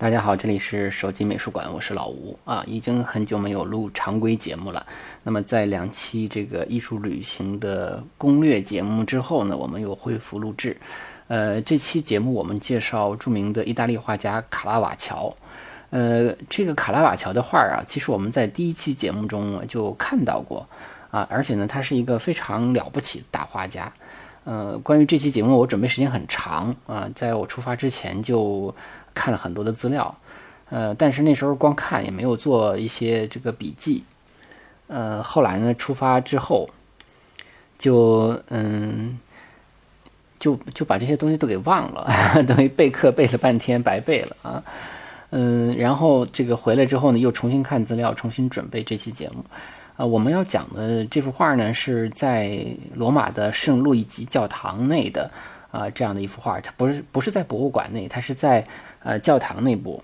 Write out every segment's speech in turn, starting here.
大家好，这里是手机美术馆，我是老吴啊，已经很久没有录常规节目了。那么在两期这个艺术旅行的攻略节目之后呢，我们又恢复录制。呃，这期节目我们介绍著名的意大利画家卡拉瓦乔。呃，这个卡拉瓦乔的画啊，其实我们在第一期节目中就看到过啊，而且呢，他是一个非常了不起的大画家。呃，关于这期节目，我准备时间很长啊，在我出发之前就。看了很多的资料，呃，但是那时候光看也没有做一些这个笔记，呃，后来呢，出发之后，就嗯，就就把这些东西都给忘了，等于备课备了半天白备了啊，嗯，然后这个回来之后呢，又重新看资料，重新准备这期节目，啊，我们要讲的这幅画呢，是在罗马的圣路易吉教堂内的啊这样的一幅画，它不是不是在博物馆内，它是在。呃，教堂内部，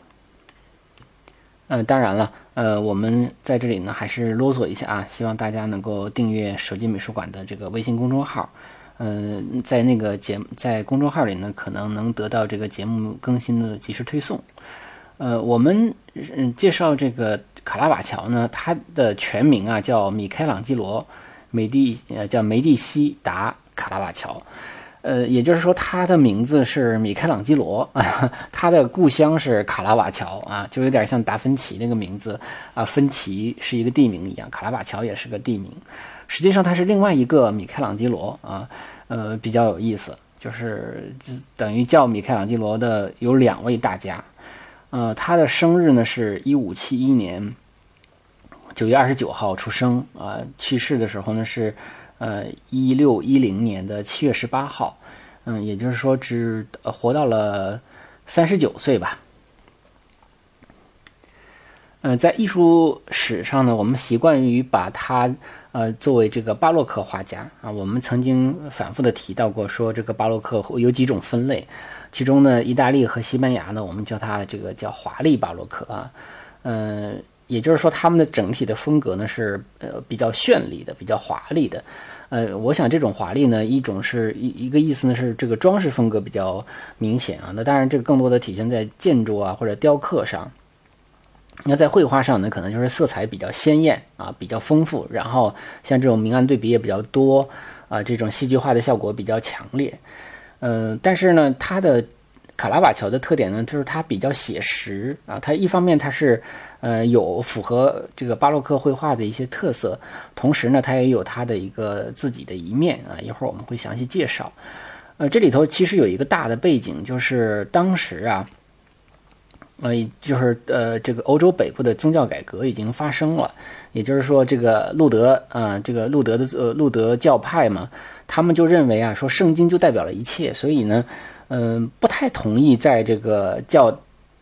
呃，当然了，呃，我们在这里呢，还是啰嗦一下啊，希望大家能够订阅手机美术馆的这个微信公众号，嗯，在那个节在公众号里呢，可能能得到这个节目更新的及时推送。呃，我们嗯介绍这个卡拉瓦乔呢，他的全名啊叫米开朗基罗梅蒂呃叫梅蒂西达卡拉瓦乔。呃，也就是说，他的名字是米开朗基罗，他的故乡是卡拉瓦乔啊，就有点像达芬奇那个名字啊，芬奇是一个地名一样，卡拉瓦乔也是个地名。实际上，他是另外一个米开朗基罗啊，呃，比较有意思，就是等于叫米开朗基罗的有两位大家，呃，他的生日呢是一五七一年九月二十九号出生啊，去世的时候呢是。呃，一六一零年的七月十八号，嗯，也就是说只活到了三十九岁吧。嗯，在艺术史上呢，我们习惯于把他呃作为这个巴洛克画家啊。我们曾经反复的提到过，说这个巴洛克有几种分类，其中呢，意大利和西班牙呢，我们叫它这个叫华丽巴洛克啊，嗯。也就是说，他们的整体的风格呢是呃比较绚丽的，比较华丽的。呃，我想这种华丽呢，一种是一一个意思呢是这个装饰风格比较明显啊。那当然，这个更多的体现在建筑啊或者雕刻上。那在绘画上呢，可能就是色彩比较鲜艳啊，比较丰富。然后像这种明暗对比也比较多啊，这种戏剧化的效果比较强烈。呃，但是呢，它的卡拉瓦乔的特点呢，就是它比较写实啊。它一方面它是呃，有符合这个巴洛克绘画的一些特色，同时呢，它也有它的一个自己的一面啊。一会儿我们会详细介绍。呃，这里头其实有一个大的背景，就是当时啊，呃，就是呃，这个欧洲北部的宗教改革已经发生了，也就是说，这个路德啊，这个路德的呃路德教派嘛，他们就认为啊，说圣经就代表了一切，所以呢，嗯，不太同意在这个教。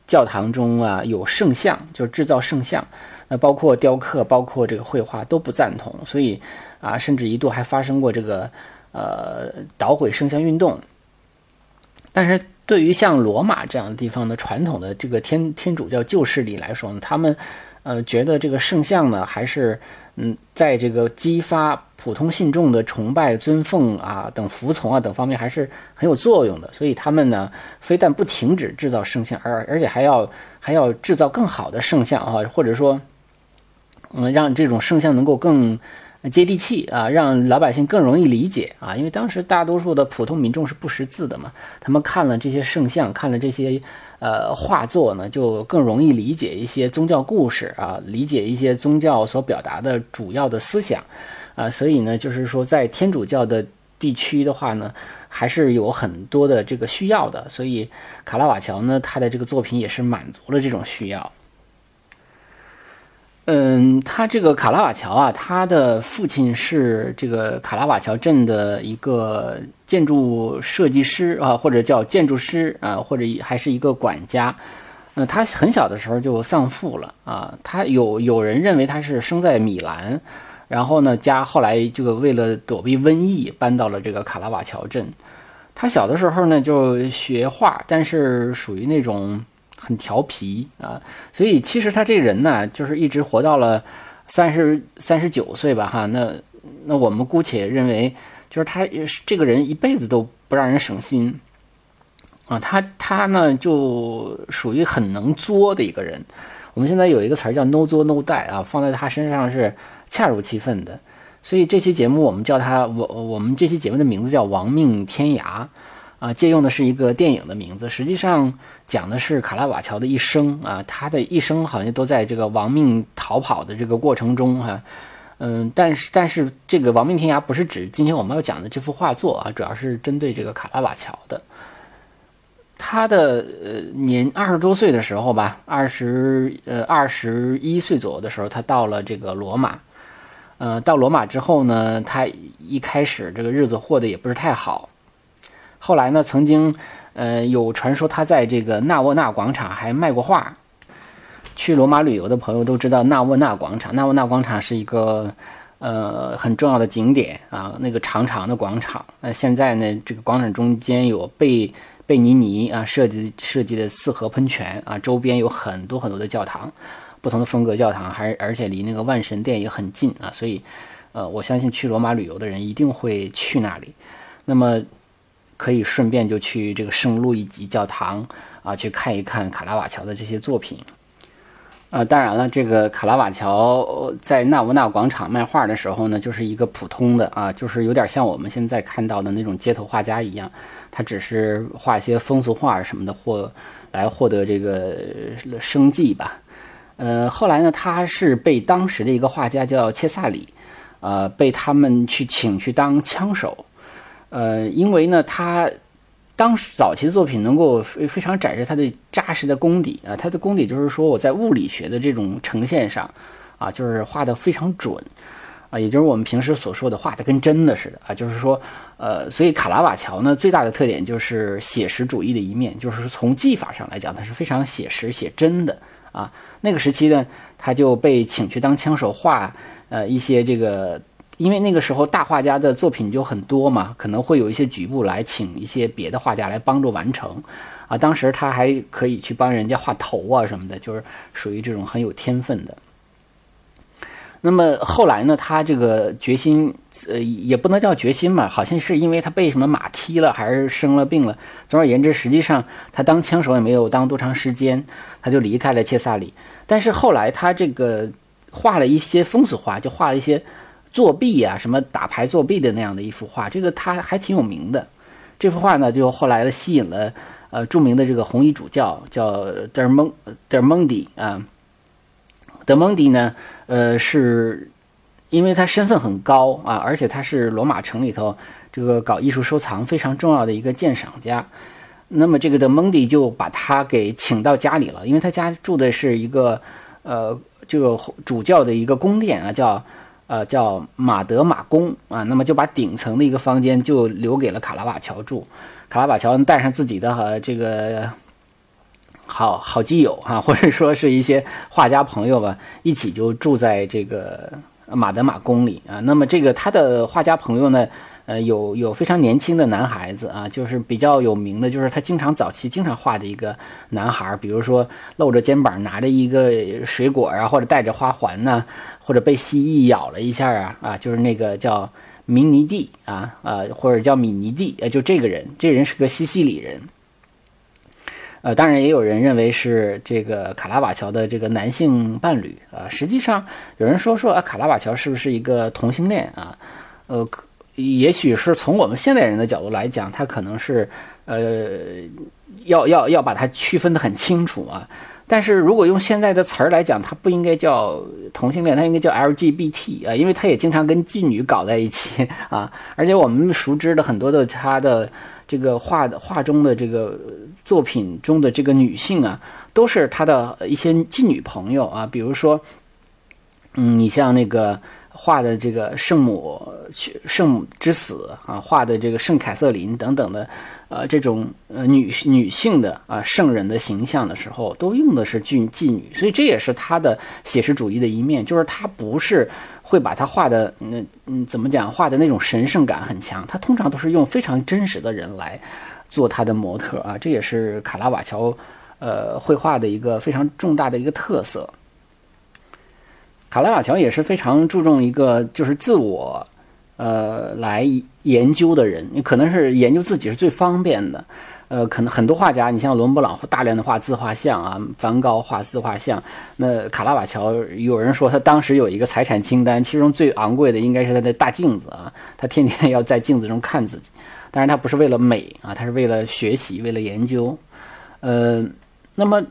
教堂中啊有圣像，就是制造圣像，那包括雕刻，包括这个绘画都不赞同，所以啊，甚至一度还发生过这个呃捣毁圣像运动。但是对于像罗马这样的地方的传统的这个天天主教旧势力来说呢，他们呃觉得这个圣像呢还是嗯在这个激发。普通信众的崇拜、尊奉啊等服从啊等方面还是很有作用的，所以他们呢非但不停止制造圣像，而而且还要还要制造更好的圣像啊，或者说，嗯，让这种圣像能够更接地气啊，让老百姓更容易理解啊，因为当时大多数的普通民众是不识字的嘛，他们看了这些圣像，看了这些呃画作呢，就更容易理解一些宗教故事啊，理解一些宗教所表达的主要的思想。啊，所以呢，就是说，在天主教的地区的话呢，还是有很多的这个需要的。所以，卡拉瓦乔呢，他的这个作品也是满足了这种需要。嗯，他这个卡拉瓦乔啊，他的父亲是这个卡拉瓦乔镇的一个建筑设计师啊，或者叫建筑师啊，或者还是一个管家。呃，他很小的时候就丧父了啊。他有有人认为他是生在米兰。然后呢，家后来这个为了躲避瘟疫，搬到了这个卡拉瓦乔镇。他小的时候呢就学画，但是属于那种很调皮啊，所以其实他这个人呢，就是一直活到了三十三十九岁吧，哈。那那我们姑且认为，就是他这个人一辈子都不让人省心啊。他他呢就属于很能作的一个人。我们现在有一个词儿叫 “no 作 no die” 啊，放在他身上是恰如其分的。所以这期节目我们叫他我我们这期节目的名字叫《亡命天涯》，啊，借用的是一个电影的名字，实际上讲的是卡拉瓦乔的一生啊，他的一生好像都在这个亡命逃跑的这个过程中哈，嗯，但是但是这个《亡命天涯》不是指今天我们要讲的这幅画作啊，主要是针对这个卡拉瓦乔的。他的呃年二十多岁的时候吧，二十呃二十一岁左右的时候，他到了这个罗马。呃，到罗马之后呢，他一开始这个日子过得也不是太好。后来呢，曾经，呃，有传说他在这个纳沃纳广场还卖过画。去罗马旅游的朋友都知道纳沃纳广场，纳沃纳广场是一个呃很重要的景点啊，那个长长的广场。那现在呢，这个广场中间有贝贝尼尼啊设计设计的四合喷泉啊，周边有很多很多的教堂。不同的风格教堂，还而且离那个万神殿也很近啊，所以，呃，我相信去罗马旅游的人一定会去那里。那么，可以顺便就去这个圣路易吉教堂啊，去看一看卡拉瓦乔的这些作品。啊，当然了，这个卡拉瓦乔在纳乌纳广场卖画的时候呢，就是一个普通的啊，就是有点像我们现在看到的那种街头画家一样，他只是画一些风俗画什么的，或来获得这个生计吧。呃，后来呢，他是被当时的一个画家叫切萨里，呃，被他们去请去当枪手，呃，因为呢，他当时早期的作品能够非非常展示他的扎实的功底啊，他的功底就是说我在物理学的这种呈现上，啊，就是画的非常准，啊，也就是我们平时所说的画的跟真的似的啊，就是说，呃，所以卡拉瓦乔呢最大的特点就是写实主义的一面，就是从技法上来讲，他是非常写实写真的。啊，那个时期呢，他就被请去当枪手画，呃，一些这个，因为那个时候大画家的作品就很多嘛，可能会有一些局部来请一些别的画家来帮助完成，啊，当时他还可以去帮人家画头啊什么的，就是属于这种很有天分的。那么后来呢，他这个决心，呃，也不能叫决心吧，好像是因为他被什么马踢了，还是生了病了。总而言之，实际上他当枪手也没有当多长时间，他就离开了切萨里。但是后来他这个画了一些风俗画，就画了一些作弊啊，什么打牌作弊的那样的一幅画，这个他还挺有名的。这幅画呢，就后来吸引了呃著名的这个红衣主教，叫德蒙德蒙迪啊。德蒙迪呢，呃，是因为他身份很高啊，而且他是罗马城里头这个搞艺术收藏非常重要的一个鉴赏家。那么这个德蒙迪就把他给请到家里了，因为他家住的是一个呃这个主教的一个宫殿啊，叫呃叫马德马宫啊。那么就把顶层的一个房间就留给了卡拉瓦乔住。卡拉瓦乔带上自己的和这个。好好基友哈，或者说是一些画家朋友吧，一起就住在这个马德马宫里啊。那么这个他的画家朋友呢，呃，有有非常年轻的男孩子啊，就是比较有名的，就是他经常早期经常画的一个男孩，比如说露着肩膀拿着一个水果啊，或者戴着花环呢，或者被蜥蜴咬了一下啊啊，就是那个叫明尼蒂啊啊，或者叫米尼蒂，呃，就这个人，这人是个西西里人。呃，当然也有人认为是这个卡拉瓦乔的这个男性伴侣啊。实际上，有人说说啊，卡拉瓦乔是不是一个同性恋啊？呃，也许是从我们现代人的角度来讲，他可能是呃，要要要把它区分的很清楚啊。但是如果用现在的词儿来讲，他不应该叫同性恋，他应该叫 LGBT 啊，因为他也经常跟妓女搞在一起啊。而且我们熟知的很多的他的这个画的画中的这个。作品中的这个女性啊，都是他的一些妓女朋友啊，比如说，嗯，你像那个画的这个圣母圣母之死啊，画的这个圣凯瑟琳等等的，呃，这种呃女女性的啊圣人的形象的时候，都用的是妓妓女，所以这也是他的写实主义的一面，就是他不是。会把他画的那嗯怎么讲画的那种神圣感很强。他通常都是用非常真实的人来做他的模特啊，这也是卡拉瓦乔呃绘画的一个非常重大的一个特色。卡拉瓦乔也是非常注重一个就是自我呃来研究的人，你可能是研究自己是最方便的。呃，可能很多画家，你像伦勃朗大量的画自画像啊，梵高画自画像，那卡拉瓦乔有人说他当时有一个财产清单，其中最昂贵的应该是他的大镜子啊，他天天要在镜子中看自己，当然他不是为了美啊，他是为了学习，为了研究。呃，那么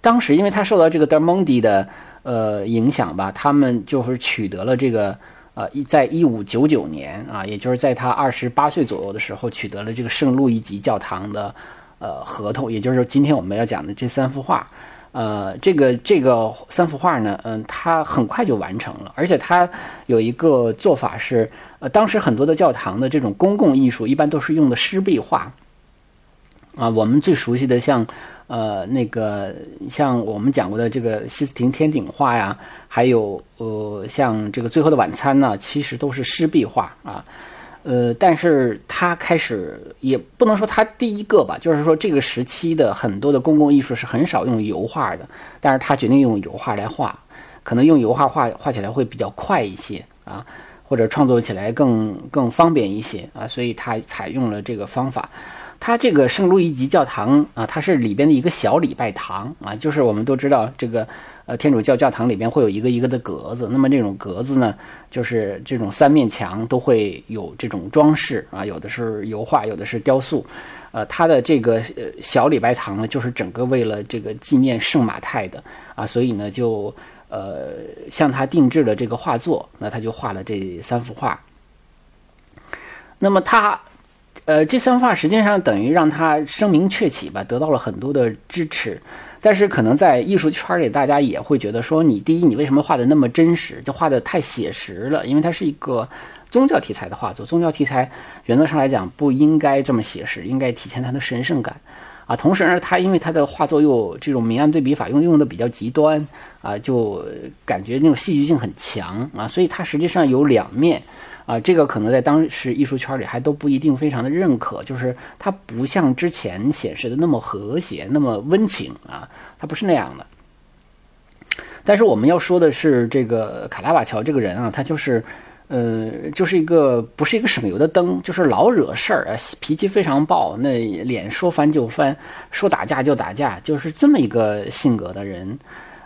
当时因为他受到这个德蒙迪的呃影响吧，他们就是取得了这个。呃，一在一五九九年啊，也就是在他二十八岁左右的时候，取得了这个圣路易吉教堂的呃合同，也就是，今天我们要讲的这三幅画，呃，这个这个三幅画呢，嗯，他很快就完成了，而且他有一个做法是，呃，当时很多的教堂的这种公共艺术一般都是用的湿壁画，啊，我们最熟悉的像。呃，那个像我们讲过的这个西斯廷天顶画呀，还有呃，像这个最后的晚餐呢，其实都是湿壁画啊。呃，但是他开始也不能说他第一个吧，就是说这个时期的很多的公共艺术是很少用油画的，但是他决定用油画来画，可能用油画画画起来会比较快一些啊，或者创作起来更更方便一些啊，所以他采用了这个方法。它这个圣路易吉教堂啊，它是里边的一个小礼拜堂啊，就是我们都知道这个呃天主教教堂里边会有一个一个的格子，那么这种格子呢，就是这种三面墙都会有这种装饰啊，有的是油画，有的是雕塑，呃，它的这个呃小礼拜堂呢，就是整个为了这个纪念圣马太的啊，所以呢就呃向他定制了这个画作，那他就画了这三幅画，那么他。呃，这三幅画实际上等于让他声名鹊起吧，得到了很多的支持。但是可能在艺术圈里，大家也会觉得说，你第一，你为什么画的那么真实，就画的太写实了？因为它是一个宗教题材的画作，宗教题材原则上来讲不应该这么写实，应该体现它的神圣感啊。同时呢，他因为他的画作又这种明暗对比法用用的比较极端啊，就感觉那种戏剧性很强啊，所以它实际上有两面。啊，这个可能在当时艺术圈里还都不一定非常的认可，就是它不像之前显示的那么和谐、那么温情啊，它不是那样的。但是我们要说的是，这个卡拉瓦乔这个人啊，他就是，呃，就是一个不是一个省油的灯，就是老惹事儿啊，脾气非常暴，那脸说翻就翻，说打架就打架，就是这么一个性格的人。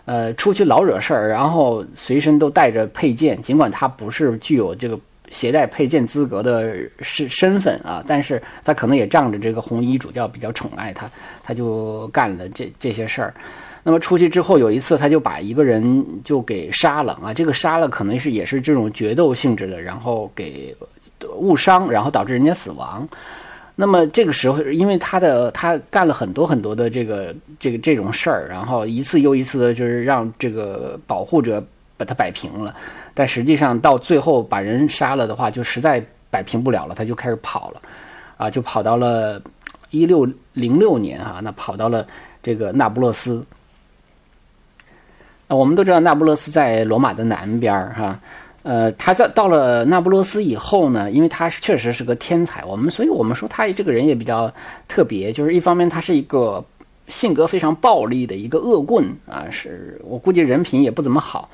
呃，出去老惹事儿，然后随身都带着佩剑，尽管他不是具有这个。携带佩剑资格的是身份啊，但是他可能也仗着这个红衣主教比较宠爱他，他就干了这这些事儿。那么出去之后，有一次他就把一个人就给杀了啊，这个杀了可能是也是这种决斗性质的，然后给误伤，然后导致人家死亡。那么这个时候，因为他的他干了很多很多的这个这个这种事儿，然后一次又一次的就是让这个保护者把他摆平了。但实际上到最后把人杀了的话，就实在摆平不了了，他就开始跑了，啊，就跑到了一六零六年哈，那跑到了这个那不勒斯。啊，我们都知道那不勒斯在罗马的南边儿哈，呃，他在到了那不勒斯以后呢，因为他确实是个天才，我们所以我们说他这个人也比较特别，就是一方面他是一个性格非常暴力的一个恶棍啊，是我估计人品也不怎么好。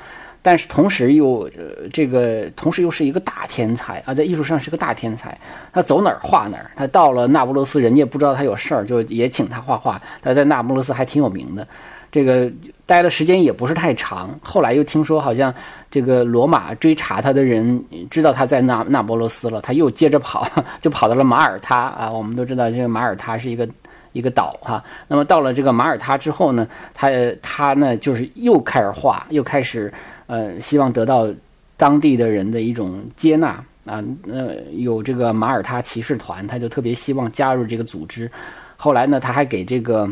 但是同时又，呃，这个同时又是一个大天才啊，在艺术上是个大天才。他走哪儿画哪儿。他到了那不勒斯，人家不知道他有事儿，就也请他画画。他在那不勒斯还挺有名的，这个待的时间也不是太长。后来又听说，好像这个罗马追查他的人知道他在那那不勒斯了，他又接着跑，就跑到了马耳他啊。我们都知道，这个马耳他是一个。一个岛哈，那么到了这个马耳他之后呢，他他呢就是又开始画，又开始呃希望得到当地的人的一种接纳啊，呃有这个马耳他骑士团，他就特别希望加入这个组织。后来呢，他还给这个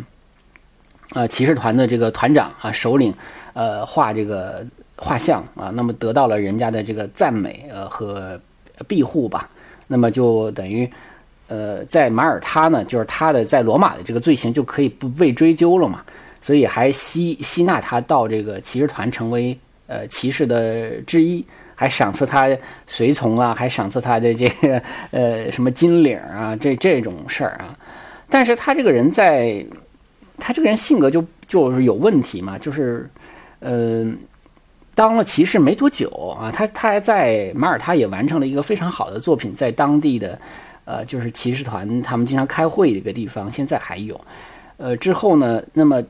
呃骑士团的这个团长啊首领呃画这个画像啊，那么得到了人家的这个赞美呃和庇护吧，那么就等于。呃，在马耳他呢，就是他的在罗马的这个罪行就可以不被追究了嘛，所以还吸吸纳他到这个骑士团成为呃骑士的之一还赏赐他随从啊，还赏赐他的这个呃什么金领啊，这这种事儿啊。但是他这个人在，他这个人性格就就是有问题嘛，就是呃，当了骑士没多久啊，他他还在马耳他也完成了一个非常好的作品，在当地的呃就是骑士团他们经常开会的一个地方，现在还有。呃，之后呢，那么。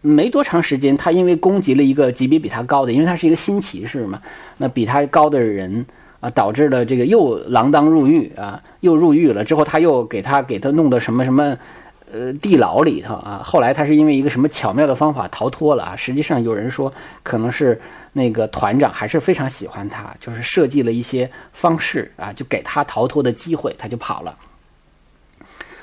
没多长时间，他因为攻击了一个级别比他高的，因为他是一个新骑士嘛，那比他高的人啊，导致了这个又锒铛入狱啊，又入狱了。之后他又给他给他弄到什么什么，呃，地牢里头啊。后来他是因为一个什么巧妙的方法逃脱了啊。实际上有人说，可能是那个团长还是非常喜欢他，就是设计了一些方式啊，就给他逃脱的机会，他就跑了。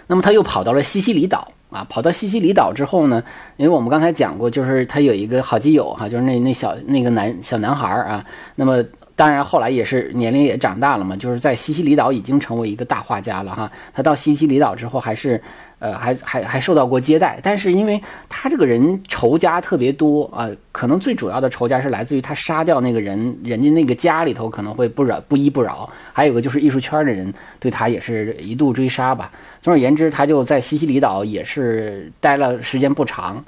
那么他又跑到了西西里岛。啊，跑到西西里岛之后呢，因为我们刚才讲过，就是他有一个好基友哈，就是那那小那个男小男孩啊，那么当然后来也是年龄也长大了嘛，就是在西西里岛已经成为一个大画家了哈。他到西西里岛之后还是。呃，还还还受到过接待，但是因为他这个人仇家特别多啊，可能最主要的仇家是来自于他杀掉那个人，人家那个家里头可能会不饶不依不饶，还有个就是艺术圈的人对他也是一度追杀吧。总而言之，他就在西西里岛也是待了时间不长。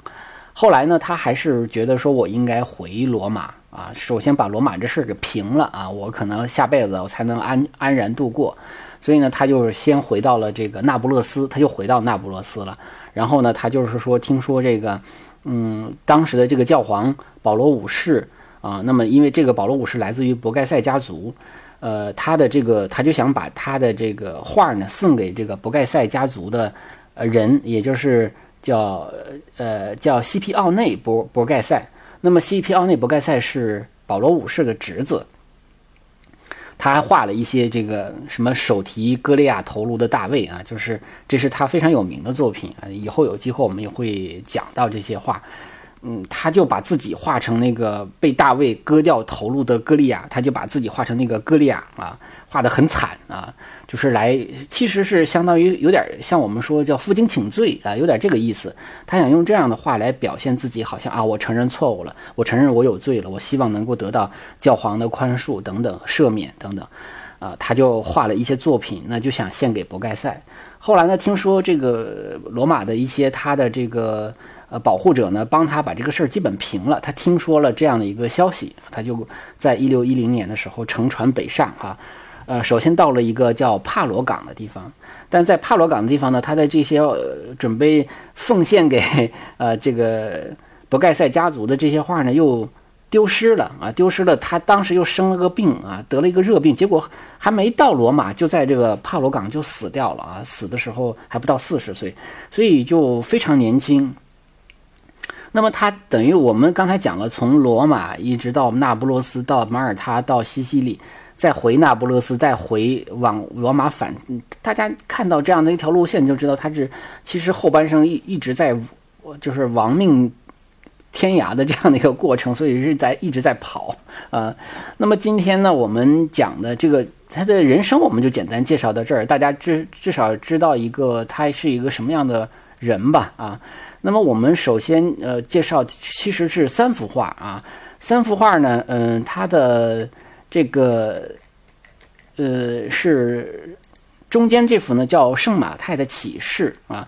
后来呢，他还是觉得说我应该回罗马啊，首先把罗马这事给平了啊，我可能下辈子我才能安安然度过。所以呢，他就是先回到了这个那不勒斯，他又回到那不勒斯了。然后呢，他就是说，听说这个，嗯，当时的这个教皇保罗五世啊，那么因为这个保罗五世来自于博盖塞家族，呃，他的这个他就想把他的这个画呢送给这个博盖塞家族的呃人，也就是叫呃叫西皮奥内博博盖塞。那么西皮奥内博盖塞是保罗五世的侄子。他还画了一些这个什么手提歌利亚头颅的大卫啊，就是这是他非常有名的作品啊。以后有机会我们也会讲到这些画。嗯，他就把自己画成那个被大卫割掉头颅的歌利亚，他就把自己画成那个歌利亚啊，画得很惨啊。就是来，其实是相当于有点像我们说叫负荆请罪啊，有点这个意思。他想用这样的话来表现自己，好像啊，我承认错误了，我承认我有罪了，我希望能够得到教皇的宽恕等等赦免等等，啊，他就画了一些作品，那就想献给博盖塞。后来呢，听说这个罗马的一些他的这个呃保护者呢，帮他把这个事儿基本平了。他听说了这样的一个消息，他就在一六一零年的时候乘船北上哈。呃，首先到了一个叫帕罗港的地方，但在帕罗港的地方呢，他的这些准备奉献给 呃这个博盖塞家族的这些画呢，又丢失了啊，丢失了。他当时又生了个病啊，得了一个热病，结果还没到罗马，就在这个帕罗港就死掉了啊，死的时候还不到四十岁，所以就非常年轻。那么他等于我们刚才讲了，从罗马一直到那不勒斯，到马耳他，到西西里。再回那不勒斯，再回往罗马返，大家看到这样的一条路线，就知道他是其实后半生一一直在，就是亡命天涯的这样的一个过程，所以是在一直在跑啊。那么今天呢，我们讲的这个他的人生，我们就简单介绍到这儿，大家至至少知道一个他是一个什么样的人吧啊。那么我们首先呃介绍其实是三幅画啊，三幅画呢，嗯，它的。这个，呃，是中间这幅呢，叫圣马太的启示啊。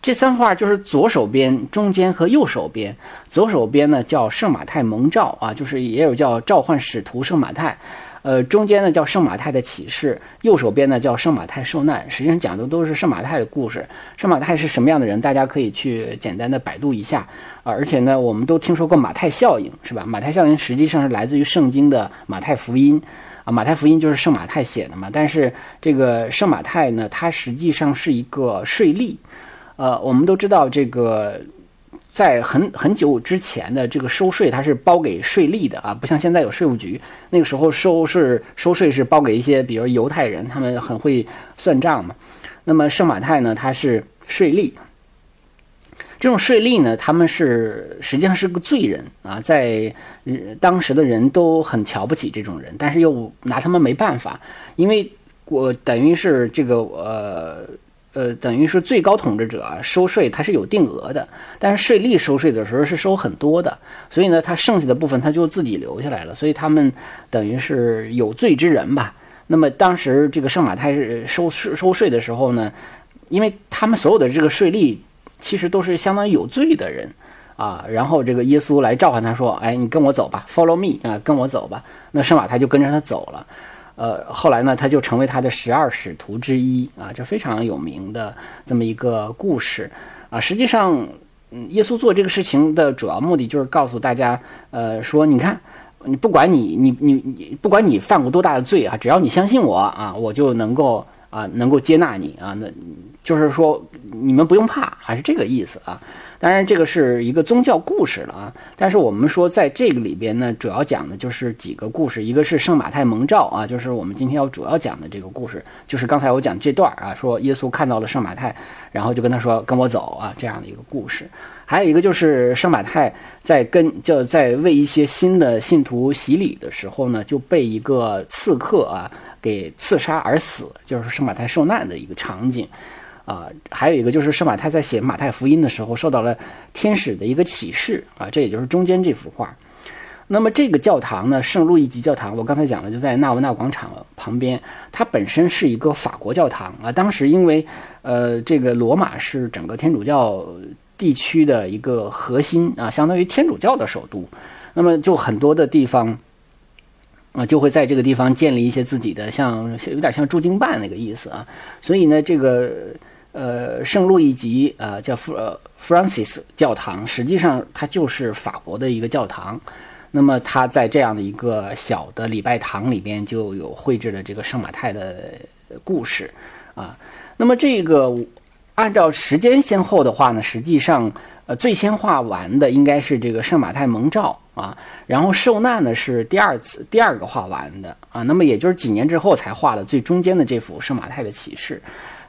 这三幅画就是左手边、中间和右手边。左手边呢叫圣马太蒙召啊，就是也有叫召唤使徒圣马太。呃，中间呢叫圣马太的启示，右手边呢叫圣马太受难。实际上讲的都是圣马太的故事。圣马太是什么样的人？大家可以去简单的百度一下啊。而且呢，我们都听说过马太效应，是吧？马太效应实际上是来自于圣经的马太福音啊。马太福音就是圣马太写的嘛。但是这个圣马太呢，它实际上是一个税吏。呃，我们都知道这个。在很很久之前的这个收税，它是包给税吏的啊，不像现在有税务局。那个时候收是收税是包给一些，比如犹太人，他们很会算账嘛。那么圣马太呢，他是税吏。这种税吏呢，他们是实际上是个罪人啊，在当时的人都很瞧不起这种人，但是又拿他们没办法，因为我等于是这个呃。呃，等于是最高统治者啊，收税他是有定额的，但是税吏收税的时候是收很多的，所以呢，他剩下的部分他就自己留下来了，所以他们等于是有罪之人吧。那么当时这个圣马太收收收税的时候呢，因为他们所有的这个税吏其实都是相当于有罪的人啊，然后这个耶稣来召唤他说：“哎，你跟我走吧，Follow me 啊，跟我走吧。”那圣马太就跟着他走了。呃，后来呢，他就成为他的十二使徒之一啊，就非常有名的这么一个故事啊。实际上，嗯，耶稣做这个事情的主要目的就是告诉大家，呃，说你看，你不管你你你你，不管你犯过多大的罪啊，只要你相信我啊，我就能够啊，能够接纳你啊，那就是说你们不用怕，还是这个意思啊。当然，这个是一个宗教故事了啊。但是我们说，在这个里边呢，主要讲的就是几个故事。一个是圣马太蒙召啊，就是我们今天要主要讲的这个故事，就是刚才我讲这段啊，说耶稣看到了圣马太，然后就跟他说：“跟我走啊。”这样的一个故事。还有一个就是圣马太在跟就在为一些新的信徒洗礼的时候呢，就被一个刺客啊给刺杀而死，就是圣马太受难的一个场景。啊，还有一个就是圣马太在写马太福音的时候受到了天使的一个启示啊，这也就是中间这幅画。那么这个教堂呢，圣路易吉教堂，我刚才讲了就在纳维纳广场旁边，它本身是一个法国教堂啊。当时因为呃，这个罗马是整个天主教地区的一个核心啊，相当于天主教的首都，那么就很多的地方啊，就会在这个地方建立一些自己的，像有点像驻京办那个意思啊。所以呢，这个。呃，圣路易吉啊，叫弗呃 Francis 教堂，实际上它就是法国的一个教堂。那么它在这样的一个小的礼拜堂里边，就有绘制了这个圣马太的故事啊。那么这个按照时间先后的话呢，实际上呃最先画完的应该是这个圣马太蒙照啊，然后受难呢是第二次第二个画完的啊。那么也就是几年之后才画了最中间的这幅圣马太的启示。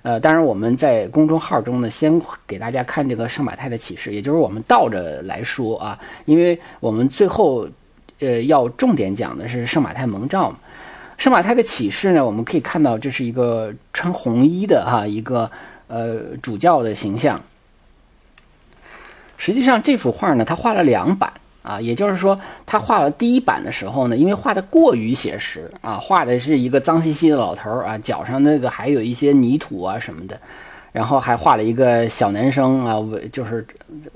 呃，当然我们在公众号中呢，先给大家看这个圣马太的启示，也就是我们倒着来说啊，因为我们最后，呃，要重点讲的是圣马太蒙召。圣马太的启示呢，我们可以看到这是一个穿红衣的哈一个呃主教的形象。实际上这幅画呢，他画了两版。啊，也就是说，他画了第一版的时候呢，因为画的过于写实啊，画的是一个脏兮兮的老头啊，脚上那个还有一些泥土啊什么的，然后还画了一个小男生啊，就是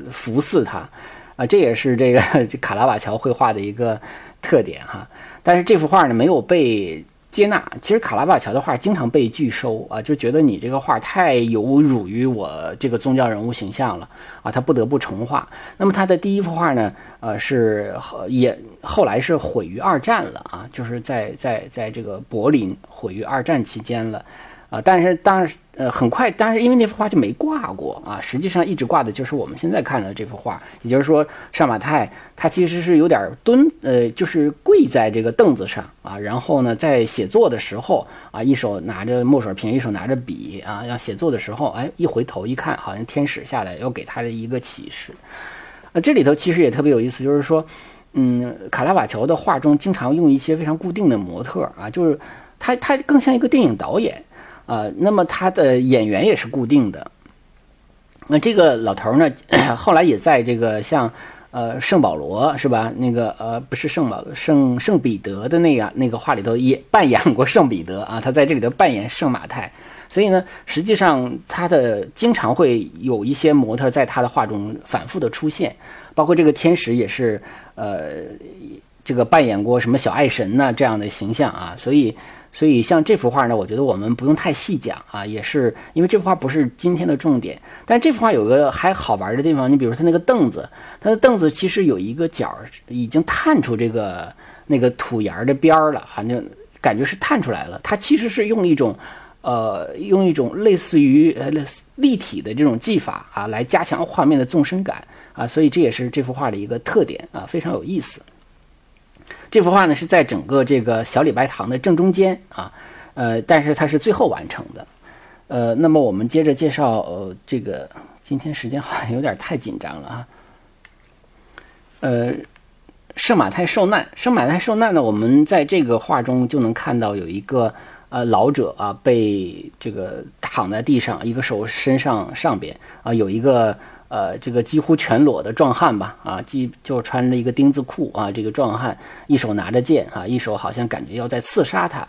服侍他，啊，这也是这个 卡拉瓦乔绘画的一个特点哈。但是这幅画呢，没有被。接纳，其实卡拉瓦乔的画经常被拒收啊，就觉得你这个画太有辱于我这个宗教人物形象了啊，他不得不重画。那么他的第一幅画呢，呃，是也后来是毁于二战了啊，就是在在在这个柏林毁于二战期间了。啊，但是当时，呃，很快，但是因为那幅画就没挂过啊。实际上一直挂的就是我们现在看的这幅画，也就是说，上马太他其实是有点蹲，呃，就是跪在这个凳子上啊，然后呢，在写作的时候啊，一手拿着墨水瓶，一手拿着笔啊，要写作的时候，哎，一回头一看，好像天使下来要给他的一个启示。呃，这里头其实也特别有意思，就是说，嗯，卡拉瓦乔的画中经常用一些非常固定的模特啊，就是他他更像一个电影导演。啊，那么他的演员也是固定的。那这个老头呢，后来也在这个像呃圣保罗是吧？那个呃不是圣保圣圣彼得的那个那个画里头也扮演过圣彼得啊，他在这里头扮演圣马太。所以呢，实际上他的经常会有一些模特在他的画中反复的出现，包括这个天使也是呃这个扮演过什么小爱神呢这样的形象啊，所以。所以像这幅画呢，我觉得我们不用太细讲啊，也是因为这幅画不是今天的重点。但这幅画有个还好玩的地方，你比如它那个凳子，它的凳子其实有一个角已经探出这个那个土沿的边儿了，反正感觉是探出来了。它其实是用一种，呃，用一种类似于呃立体的这种技法啊，来加强画面的纵深感啊，所以这也是这幅画的一个特点啊，非常有意思。这幅画呢是在整个这个小礼拜堂的正中间啊，呃，但是它是最后完成的，呃，那么我们接着介绍，呃，这个今天时间好像有点太紧张了啊，呃，圣马太受难，圣马太受难呢，我们在这个画中就能看到有一个呃老者啊被这个躺在地上，一个手身上上边啊有一个呃这个几乎全裸的壮汉吧啊，即就穿着一个丁字裤啊，这个壮汉一手拿着剑啊，一手好像感觉要在刺杀他。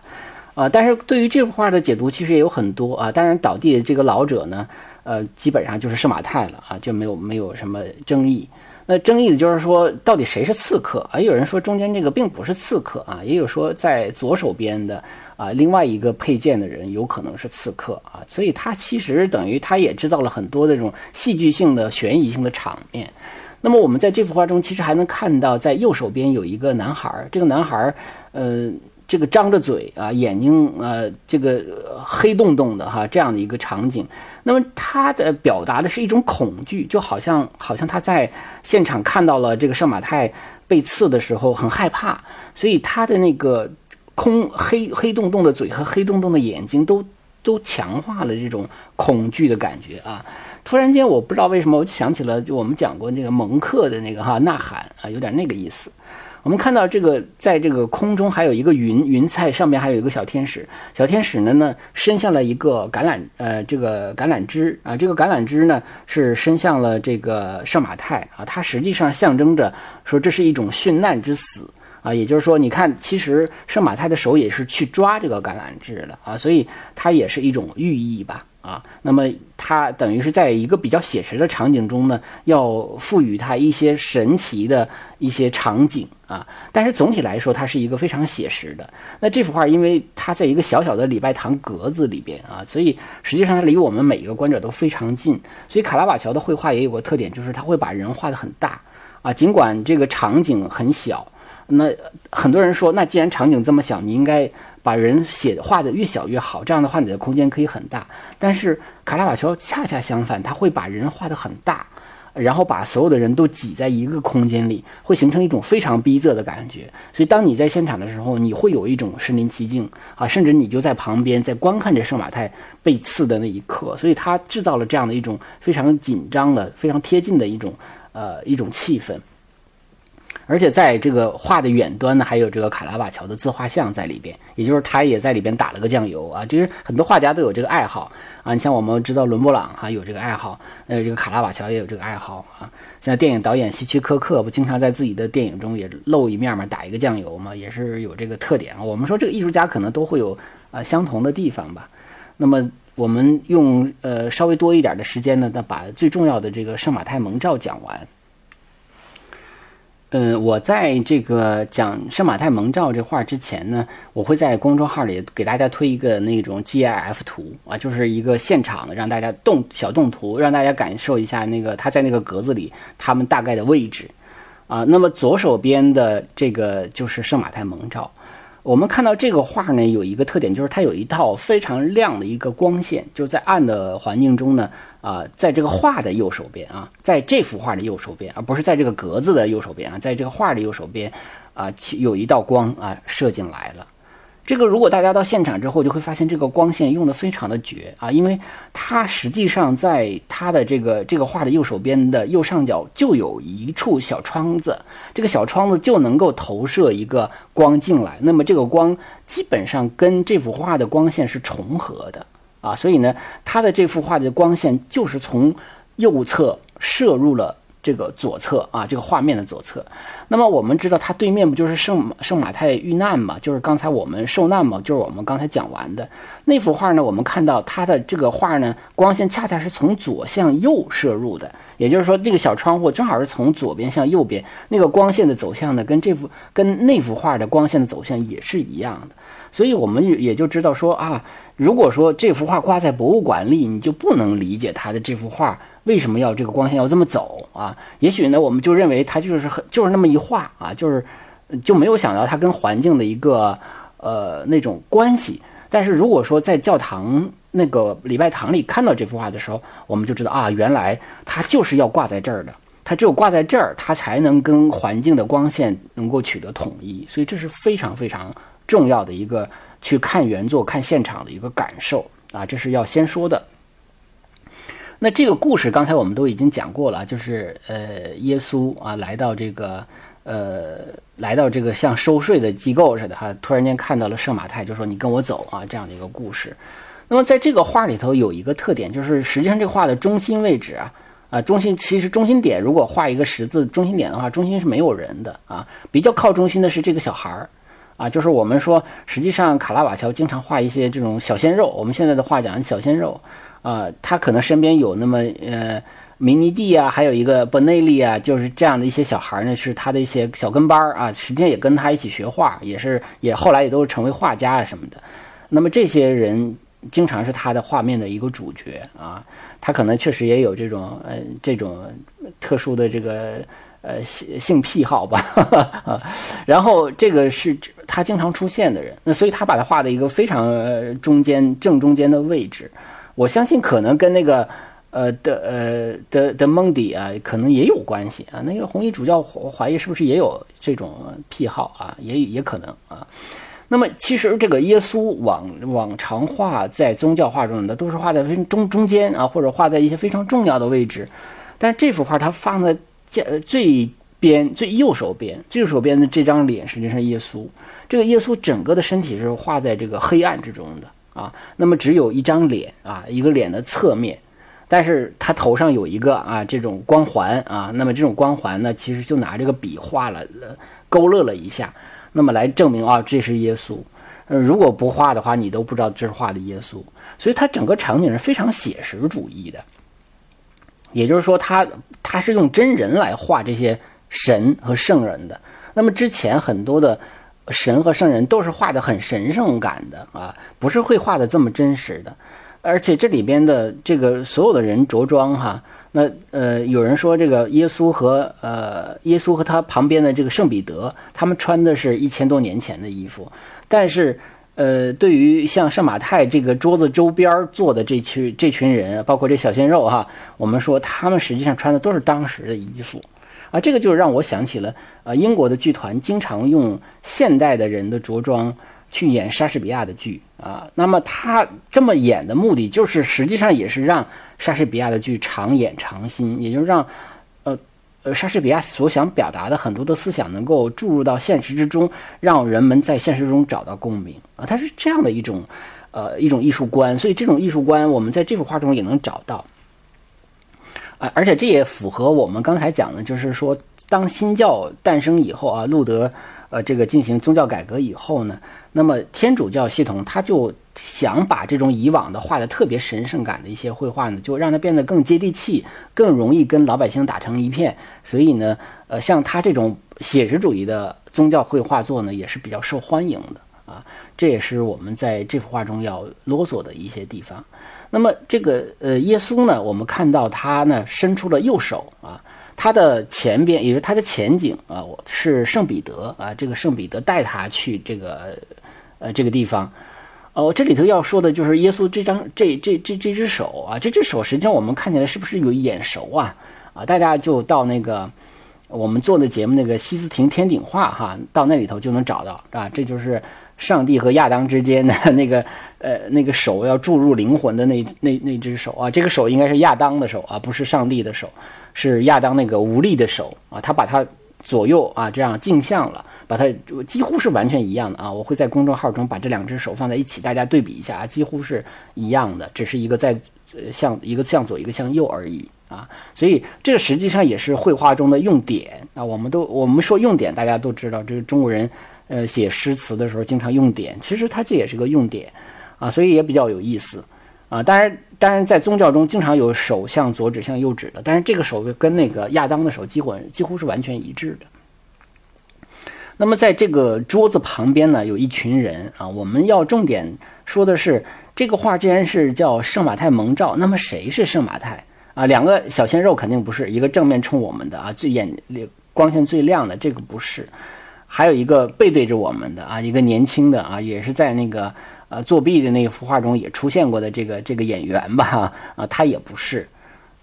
啊，但是对于这幅画的解读其实也有很多啊。当然，倒地的这个老者呢，呃，基本上就是圣马太了啊，就没有没有什么争议。那争议的就是说，到底谁是刺客啊？有人说中间这个并不是刺客啊，也有说在左手边的啊另外一个佩剑的人有可能是刺客啊。所以他其实等于他也制造了很多这种戏剧性的悬疑性的场面。那么我们在这幅画中其实还能看到，在右手边有一个男孩，这个男孩，呃。这个张着嘴啊，眼睛呃，这个黑洞洞的哈，这样的一个场景，那么他的表达的是一种恐惧，就好像好像他在现场看到了这个圣马太被刺的时候很害怕，所以他的那个空黑黑洞洞的嘴和黑洞洞的眼睛都都强化了这种恐惧的感觉啊！突然间，我不知道为什么，我想起了就我们讲过那个蒙克的那个哈呐喊啊，有点那个意思。我们看到这个，在这个空中还有一个云云彩，上面还有一个小天使。小天使呢呢伸向了一个橄榄，呃，这个橄榄枝啊，这个橄榄枝呢是伸向了这个圣马太啊，它实际上象征着说这是一种殉难之死啊，也就是说，你看，其实圣马太的手也是去抓这个橄榄枝的啊，所以它也是一种寓意吧。啊，那么它等于是在一个比较写实的场景中呢，要赋予它一些神奇的一些场景啊。但是总体来说，它是一个非常写实的。那这幅画，因为它在一个小小的礼拜堂格子里边啊，所以实际上它离我们每一个观者都非常近。所以卡拉瓦乔的绘画也有个特点，就是他会把人画得很大啊，尽管这个场景很小。那很多人说，那既然场景这么小，你应该。把人写画的越小越好，这样的话你的空间可以很大。但是卡拉瓦乔恰恰相反，他会把人画得很大，然后把所有的人都挤在一个空间里，会形成一种非常逼仄的感觉。所以当你在现场的时候，你会有一种身临其境啊，甚至你就在旁边在观看着圣马太被刺的那一刻。所以他制造了这样的一种非常紧张的、非常贴近的一种呃一种气氛。而且在这个画的远端呢，还有这个卡拉瓦乔的自画像在里边，也就是他也在里边打了个酱油啊。其实很多画家都有这个爱好啊，你像我们知道伦勃朗哈有这个爱好，呃，这个卡拉瓦乔也有这个爱好啊。像电影导演希区柯克不经常在自己的电影中也露一面嘛，打一个酱油嘛，也是有这个特点。我们说这个艺术家可能都会有啊相同的地方吧。那么我们用呃稍微多一点的时间呢，那把最重要的这个圣马太蒙照讲完。嗯，我在这个讲圣马太蒙照这画之前呢，我会在公众号里给大家推一个那种 GIF 图啊，就是一个现场的让大家动小动图，让大家感受一下那个他在那个格子里他们大概的位置啊。那么左手边的这个就是圣马太蒙照。我们看到这个画呢，有一个特点，就是它有一套非常亮的一个光线，就在暗的环境中呢，啊，在这个画的右手边啊，在这幅画的右手边，而不是在这个格子的右手边啊，在这个画的右手边，啊，有一道光啊射进来了。这个如果大家到现场之后，就会发现这个光线用的非常的绝啊，因为它实际上在它的这个这个画的右手边的右上角就有一处小窗子，这个小窗子就能够投射一个光进来，那么这个光基本上跟这幅画的光线是重合的啊，所以呢，他的这幅画的光线就是从右侧射入了。这个左侧啊，这个画面的左侧，那么我们知道它对面不就是圣圣马太遇难嘛？就是刚才我们受难嘛？就是我们刚才讲完的那幅画呢？我们看到它的这个画呢，光线恰恰是从左向右射入的，也就是说，这个小窗户正好是从左边向右边，那个光线的走向呢，跟这幅跟那幅画的光线的走向也是一样的。所以我们也就知道说啊，如果说这幅画挂在博物馆里，你就不能理解它的这幅画。为什么要这个光线要这么走啊？也许呢，我们就认为它就是很就是那么一画啊，就是就没有想到它跟环境的一个呃那种关系。但是如果说在教堂那个礼拜堂里看到这幅画的时候，我们就知道啊，原来它就是要挂在这儿的。它只有挂在这儿，它才能跟环境的光线能够取得统一。所以这是非常非常重要的一个去看原作、看现场的一个感受啊，这是要先说的。那这个故事刚才我们都已经讲过了，就是呃，耶稣啊来到这个呃，来到这个像收税的机构似的哈，突然间看到了圣马太，就说你跟我走啊，这样的一个故事。那么在这个画里头有一个特点，就是实际上这个画的中心位置啊，啊中心其实中心点如果画一个十字中心点的话，中心是没有人的啊，比较靠中心的是这个小孩儿啊，就是我们说实际上卡拉瓦乔经常画一些这种小鲜肉，我们现在的话讲小鲜肉啊，他可能身边有那么呃。明尼蒂啊，还有一个伯内利啊，就是这样的一些小孩呢，是他的一些小跟班啊，实际上也跟他一起学画，也是也后来也都是成为画家啊什么的。那么这些人经常是他的画面的一个主角啊，他可能确实也有这种呃这种特殊的这个呃性性癖好吧 啊。然后这个是他经常出现的人，那所以他把他画的一个非常中间正中间的位置，我相信可能跟那个。呃的呃的的蒙迪啊，可能也有关系啊。那个红衣主教怀疑是不是也有这种癖好啊？也也可能啊。那么其实这个耶稣往往常画在宗教画中的都是画在中中间啊，或者画在一些非常重要的位置。但是这幅画它放在最边最右手边，最右手边的这张脸实际上耶稣。这个耶稣整个的身体是画在这个黑暗之中的啊。那么只有一张脸啊，一个脸的侧面。但是他头上有一个啊，这种光环啊，那么这种光环呢，其实就拿这个笔画了，勾勒了一下，那么来证明啊，这是耶稣。如果不画的话，你都不知道这是画的耶稣。所以它整个场景是非常写实主义的，也就是说，他他是用真人来画这些神和圣人的。那么之前很多的神和圣人都是画的很神圣感的啊，不是会画的这么真实的。而且这里边的这个所有的人着装哈，那呃有人说这个耶稣和呃耶稣和他旁边的这个圣彼得，他们穿的是一千多年前的衣服，但是呃对于像圣马太这个桌子周边坐的这群这群人，包括这小鲜肉哈，我们说他们实际上穿的都是当时的衣服，啊这个就让我想起了呃英国的剧团经常用现代的人的着装。去演莎士比亚的剧啊，那么他这么演的目的，就是实际上也是让莎士比亚的剧长演长新，也就是让，呃，莎士比亚所想表达的很多的思想能够注入到现实之中，让人们在现实中找到共鸣啊，它是这样的一种，呃，一种艺术观，所以这种艺术观我们在这幅画中也能找到，啊，而且这也符合我们刚才讲的，就是说当新教诞生以后啊，路德。呃，这个进行宗教改革以后呢，那么天主教系统它就想把这种以往的画的特别神圣感的一些绘画呢，就让它变得更接地气，更容易跟老百姓打成一片。所以呢，呃，像他这种写实主义的宗教绘画作呢，也是比较受欢迎的啊。这也是我们在这幅画中要啰嗦的一些地方。那么这个呃，耶稣呢，我们看到他呢伸出了右手啊。他的前边，也就是他的前景啊，是圣彼得啊，这个圣彼得带他去这个，呃，这个地方。哦，这里头要说的就是耶稣这张这这这这只手啊，这只手实际上我们看起来是不是有眼熟啊？啊，大家就到那个我们做的节目那个西斯廷天顶画哈，到那里头就能找到啊，这就是上帝和亚当之间的那个呃那个手要注入灵魂的那那那只手啊，这个手应该是亚当的手啊，不是上帝的手。是亚当那个无力的手啊，他把它左右啊这样镜像了，把它几乎是完全一样的啊。我会在公众号中把这两只手放在一起，大家对比一下啊，几乎是一样的，只是一个在向一个向左，一个向右而已啊。所以这个实际上也是绘画中的用典啊。我们都我们说用典，大家都知道，这个中国人呃写诗词的时候经常用典，其实它这也是个用典啊，所以也比较有意思啊。当然。当然，在宗教中经常有手向左指、向右指的，但是这个手跟那个亚当的手几乎几乎是完全一致的。那么，在这个桌子旁边呢，有一群人啊。我们要重点说的是，这个画既然是叫圣马太蒙照，那么谁是圣马太啊？两个小鲜肉肯定不是，一个正面冲我们的啊，最眼光线最亮的这个不是，还有一个背对着我们的啊，一个年轻的啊，也是在那个。呃，作弊的那幅画中也出现过的这个这个演员吧，啊，他也不是。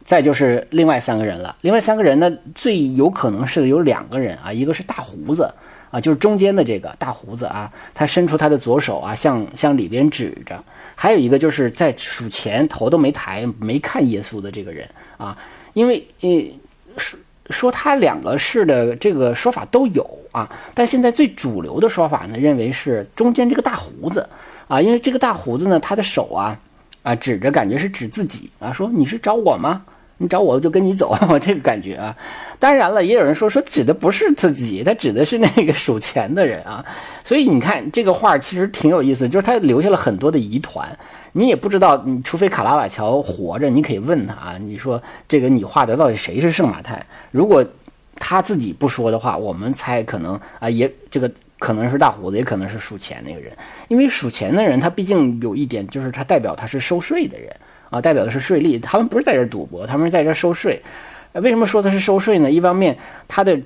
再就是另外三个人了，另外三个人呢，最有可能是有两个人啊，一个是大胡子啊，就是中间的这个大胡子啊，他伸出他的左手啊，向向里边指着；还有一个就是在数钱，头都没抬，没看耶稣的这个人啊，因为呃，说说他两个是的这个说法都有啊，但现在最主流的说法呢，认为是中间这个大胡子啊，因为这个大胡子呢，他的手啊啊指着，感觉是指自己啊，说你是找我吗？你找我就跟你走，这个感觉啊。当然了，也有人说说指的不是自己，他指的是那个数钱的人啊。所以你看这个画其实挺有意思，就是他留下了很多的疑团。你也不知道，你除非卡拉瓦乔活着，你可以问他啊。你说这个你画的到底谁是圣马太？如果他自己不说的话，我们猜可能啊，也这个可能是大胡子，也可能是数钱那个人。因为数钱的人，他毕竟有一点，就是他代表他是收税的人啊，代表的是税吏。他们不是在这儿赌博，他们是在这儿收税。为什么说他是收税呢？一方面，他的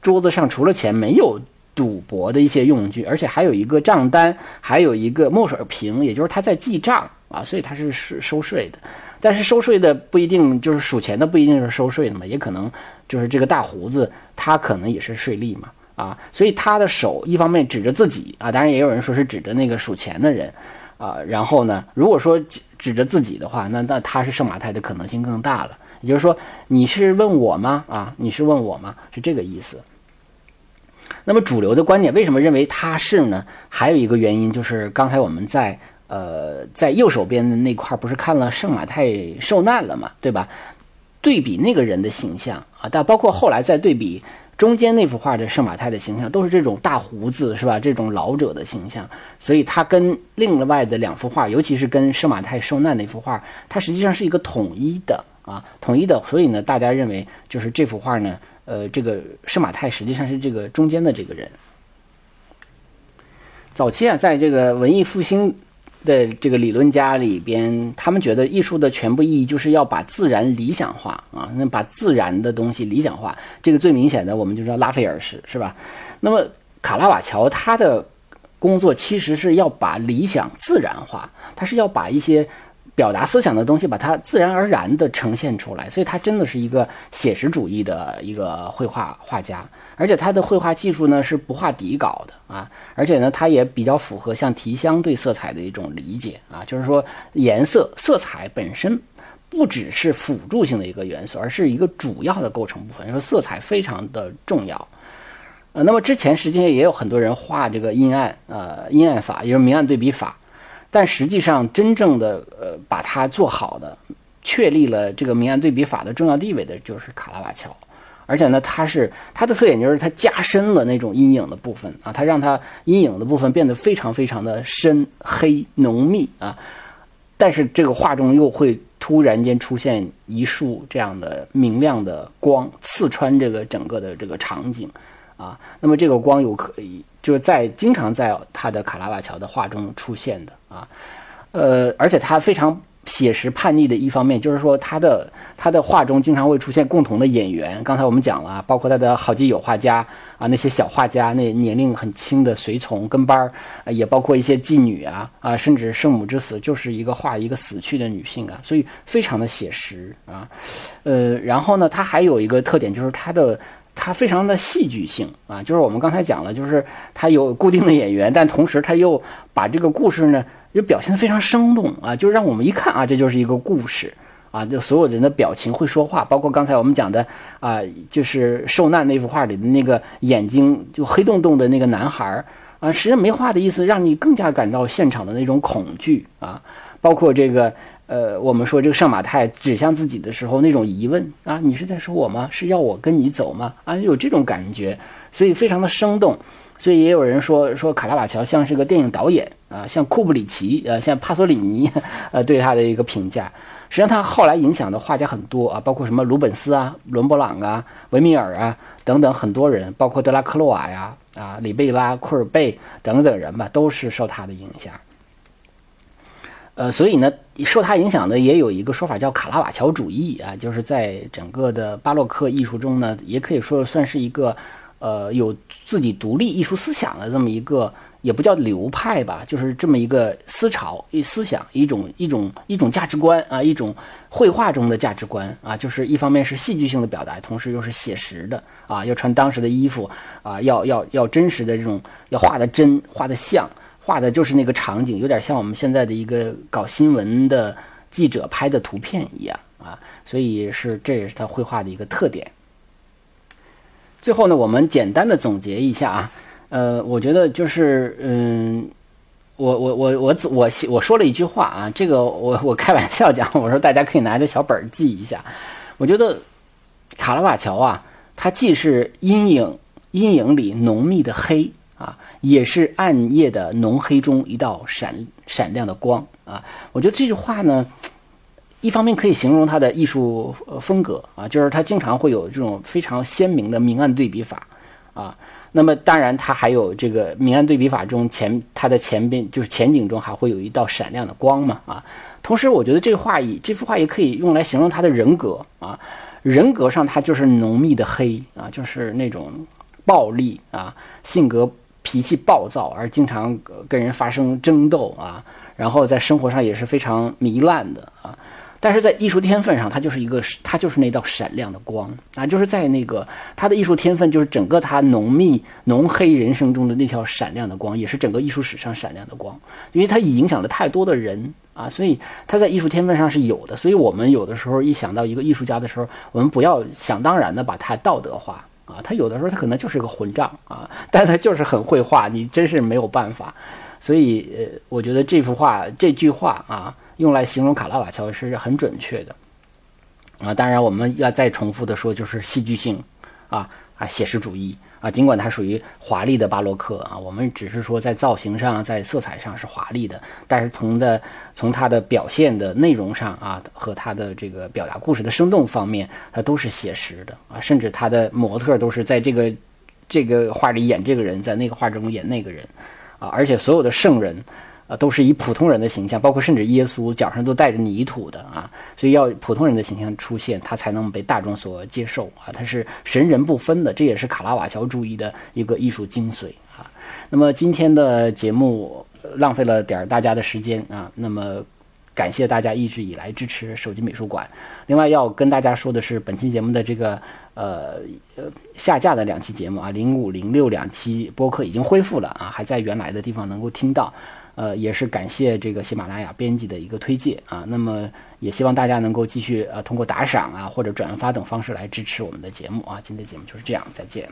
桌子上除了钱没有。赌博的一些用具，而且还有一个账单，还有一个墨水瓶，也就是他在记账啊，所以他是收收税的。但是收税的不一定就是数钱的，不一定是收税的嘛，也可能就是这个大胡子，他可能也是税吏嘛啊，所以他的手一方面指着自己啊，当然也有人说是指着那个数钱的人啊，然后呢，如果说指着自己的话，那那他是圣马太的可能性更大了。也就是说，你是问我吗？啊，你是问我吗？是这个意思。那么主流的观点为什么认为他是呢？还有一个原因就是刚才我们在呃在右手边的那块不是看了圣马太受难了嘛，对吧？对比那个人的形象啊，但包括后来再对比中间那幅画的圣马太的形象，都是这种大胡子是吧？这种老者的形象，所以他跟另外的两幅画，尤其是跟圣马太受难那幅画，它实际上是一个统一的啊，统一的。所以呢，大家认为就是这幅画呢。呃，这个圣马太实际上是这个中间的这个人。早期啊，在这个文艺复兴的这个理论家里边，他们觉得艺术的全部意义就是要把自然理想化啊，那把自然的东西理想化。这个最明显的，我们就知道拉斐尔是是吧？那么卡拉瓦乔他的工作其实是要把理想自然化，他是要把一些。表达思想的东西，把它自然而然地呈现出来，所以他真的是一个写实主义的一个绘画画家，而且他的绘画技术呢是不画底稿的啊，而且呢他也比较符合像提香对色彩的一种理解啊，就是说颜色色彩本身不只是辅助性的一个元素，而是一个主要的构成部分，说色彩非常的重要。呃，那么之前实际上也有很多人画这个阴暗呃阴暗法，也就是明暗对比法。但实际上，真正的呃，把它做好的，确立了这个明暗对比法的重要地位的，就是卡拉瓦乔。而且呢，它是它的特点就是它加深了那种阴影的部分啊，它让它阴影的部分变得非常非常的深黑浓密啊。但是这个画中又会突然间出现一束这样的明亮的光，刺穿这个整个的这个场景啊。那么这个光有可以。就是在经常在他的卡拉瓦乔的画中出现的啊，呃，而且他非常写实叛逆的一方面，就是说他的他的画中经常会出现共同的演员。刚才我们讲了，包括他的好基友画家啊，那些小画家，那年龄很轻的随从跟班儿，也包括一些妓女啊啊，甚至圣母之死就是一个画一个死去的女性啊，所以非常的写实啊，呃，然后呢，他还有一个特点就是他的。它非常的戏剧性啊，就是我们刚才讲了，就是它有固定的演员，但同时他又把这个故事呢，又表现得非常生动啊，就让我们一看啊，这就是一个故事啊，就所有人的表情会说话，包括刚才我们讲的啊，就是受难那幅画里的那个眼睛就黑洞洞的那个男孩儿啊，实际上没话的意思，让你更加感到现场的那种恐惧啊，包括这个。呃，我们说这个上马太指向自己的时候，那种疑问啊，你是在说我吗？是要我跟你走吗？啊，有这种感觉，所以非常的生动。所以也有人说说卡拉瓦乔像是个电影导演啊，像库布里奇呃，像帕索里尼呃，对他的一个评价。实际上他后来影响的画家很多啊，包括什么鲁本斯啊、伦勃朗啊、维米尔啊等等很多人，包括德拉克洛瓦呀、啊里贝拉、库尔贝等等人吧，都是受他的影响。呃，所以呢，受他影响的也有一个说法叫卡拉瓦乔主义啊，就是在整个的巴洛克艺术中呢，也可以说算是一个，呃，有自己独立艺术思想的这么一个，也不叫流派吧，就是这么一个思潮、一思想、一种一种一种价值观啊，一种绘画中的价值观啊，就是一方面是戏剧性的表达，同时又是写实的啊，要穿当时的衣服啊，要要要真实的这种，要画的真，画的像。画的就是那个场景，有点像我们现在的一个搞新闻的记者拍的图片一样啊，所以是这也是他绘画的一个特点。最后呢，我们简单的总结一下啊，呃，我觉得就是嗯。我我我我我我说了一句话啊，这个我我开玩笑讲，我说大家可以拿着小本儿记一下。我觉得卡拉瓦乔啊，它既是阴影阴影里浓密的黑啊，也是暗夜的浓黑中一道闪闪亮的光啊。我觉得这句话呢，一方面可以形容他的艺术风格啊，就是他经常会有这种非常鲜明的明暗对比法啊。那么当然，它还有这个明暗对比法中前它的前边就是前景中还会有一道闪亮的光嘛啊。同时，我觉得这个画也这幅画也可以用来形容他的人格啊。人格上，他就是浓密的黑啊，就是那种暴力啊，性格脾气暴躁，而经常跟人发生争斗啊。然后在生活上也是非常糜烂的啊。但是在艺术天分上，他就是一个，他就是那道闪亮的光啊，就是在那个他的艺术天分，就是整个他浓密浓黑人生中的那条闪亮的光，也是整个艺术史上闪亮的光，因为他影响了太多的人啊，所以他在艺术天分上是有的。所以我们有的时候一想到一个艺术家的时候，我们不要想当然的把他道德化啊，他有的时候他可能就是个混账啊，但他就是很会画，你真是没有办法。所以呃，我觉得这幅画这句话啊。用来形容卡拉瓦乔是很准确的，啊，当然我们要再重复的说，就是戏剧性，啊啊，写实主义啊，尽管它属于华丽的巴洛克啊，我们只是说在造型上、在色彩上是华丽的，但是从的从它的表现的内容上啊，和它的这个表达故事的生动方面，它都是写实的啊，甚至它的模特都是在这个这个画里演这个人，在那个画中演那个人，啊，而且所有的圣人。都是以普通人的形象，包括甚至耶稣脚上都带着泥土的啊，所以要普通人的形象出现，他才能被大众所接受啊，他是神人不分的，这也是卡拉瓦乔主义的一个艺术精髓啊。那么今天的节目浪费了点大家的时间啊，那么感谢大家一直以来支持手机美术馆。另外要跟大家说的是，本期节目的这个呃呃下架的两期节目啊，零五零六两期播客已经恢复了啊，还在原来的地方能够听到。呃，也是感谢这个喜马拉雅编辑的一个推荐啊，那么也希望大家能够继续呃通过打赏啊或者转发等方式来支持我们的节目啊，今天的节目就是这样，再见。